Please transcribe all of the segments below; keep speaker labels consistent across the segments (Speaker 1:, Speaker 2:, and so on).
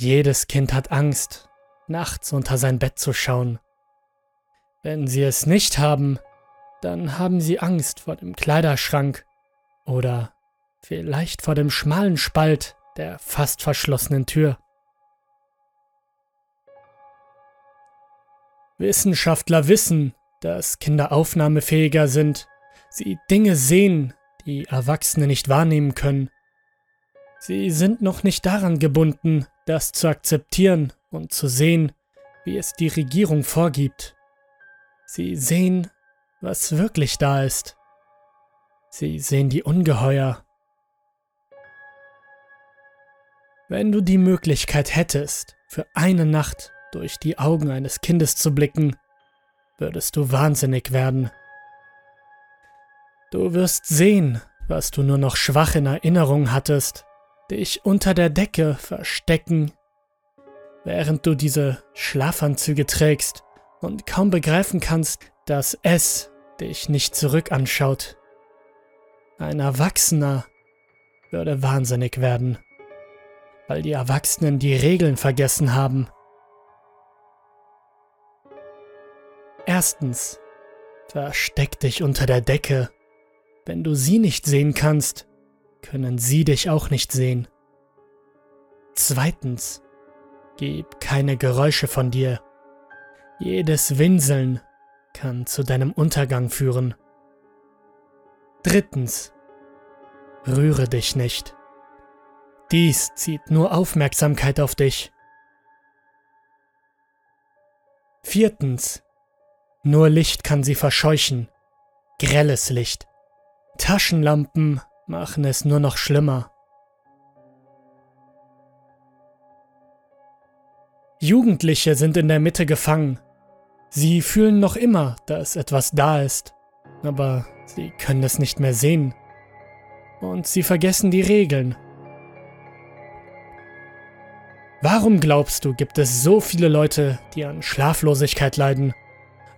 Speaker 1: Jedes Kind hat Angst, nachts unter sein Bett zu schauen. Wenn sie es nicht haben, dann haben sie Angst vor dem Kleiderschrank oder vielleicht vor dem schmalen Spalt der fast verschlossenen Tür. Wissenschaftler wissen, dass Kinder aufnahmefähiger sind, sie Dinge sehen, die Erwachsene nicht wahrnehmen können. Sie sind noch nicht daran gebunden, das zu akzeptieren und zu sehen, wie es die Regierung vorgibt. Sie sehen, was wirklich da ist. Sie sehen die Ungeheuer. Wenn du die Möglichkeit hättest, für eine Nacht durch die Augen eines Kindes zu blicken, würdest du wahnsinnig werden. Du wirst sehen, was du nur noch schwach in Erinnerung hattest, dich unter der Decke verstecken, während du diese Schlafanzüge trägst und kaum begreifen kannst, dass es dich nicht zurück anschaut. Ein Erwachsener würde wahnsinnig werden, weil die Erwachsenen die Regeln vergessen haben. Erstens, versteck dich unter der Decke. Wenn du sie nicht sehen kannst, können sie dich auch nicht sehen. Zweitens, gib keine Geräusche von dir. Jedes Winseln kann zu deinem Untergang führen. Drittens, rühre dich nicht. Dies zieht nur Aufmerksamkeit auf dich. Viertens, nur Licht kann sie verscheuchen. Grelles Licht. Taschenlampen machen es nur noch schlimmer. Jugendliche sind in der Mitte gefangen. Sie fühlen noch immer, dass etwas da ist, aber sie können es nicht mehr sehen. Und sie vergessen die Regeln. Warum glaubst du, gibt es so viele Leute, die an Schlaflosigkeit leiden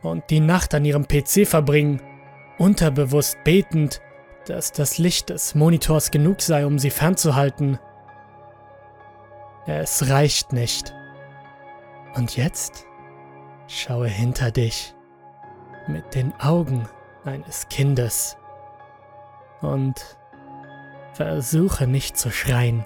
Speaker 1: und die Nacht an ihrem PC verbringen, unterbewusst betend, dass das Licht des Monitors genug sei, um sie fernzuhalten? Es reicht nicht. Und jetzt schaue hinter dich mit den Augen eines Kindes und versuche nicht zu schreien.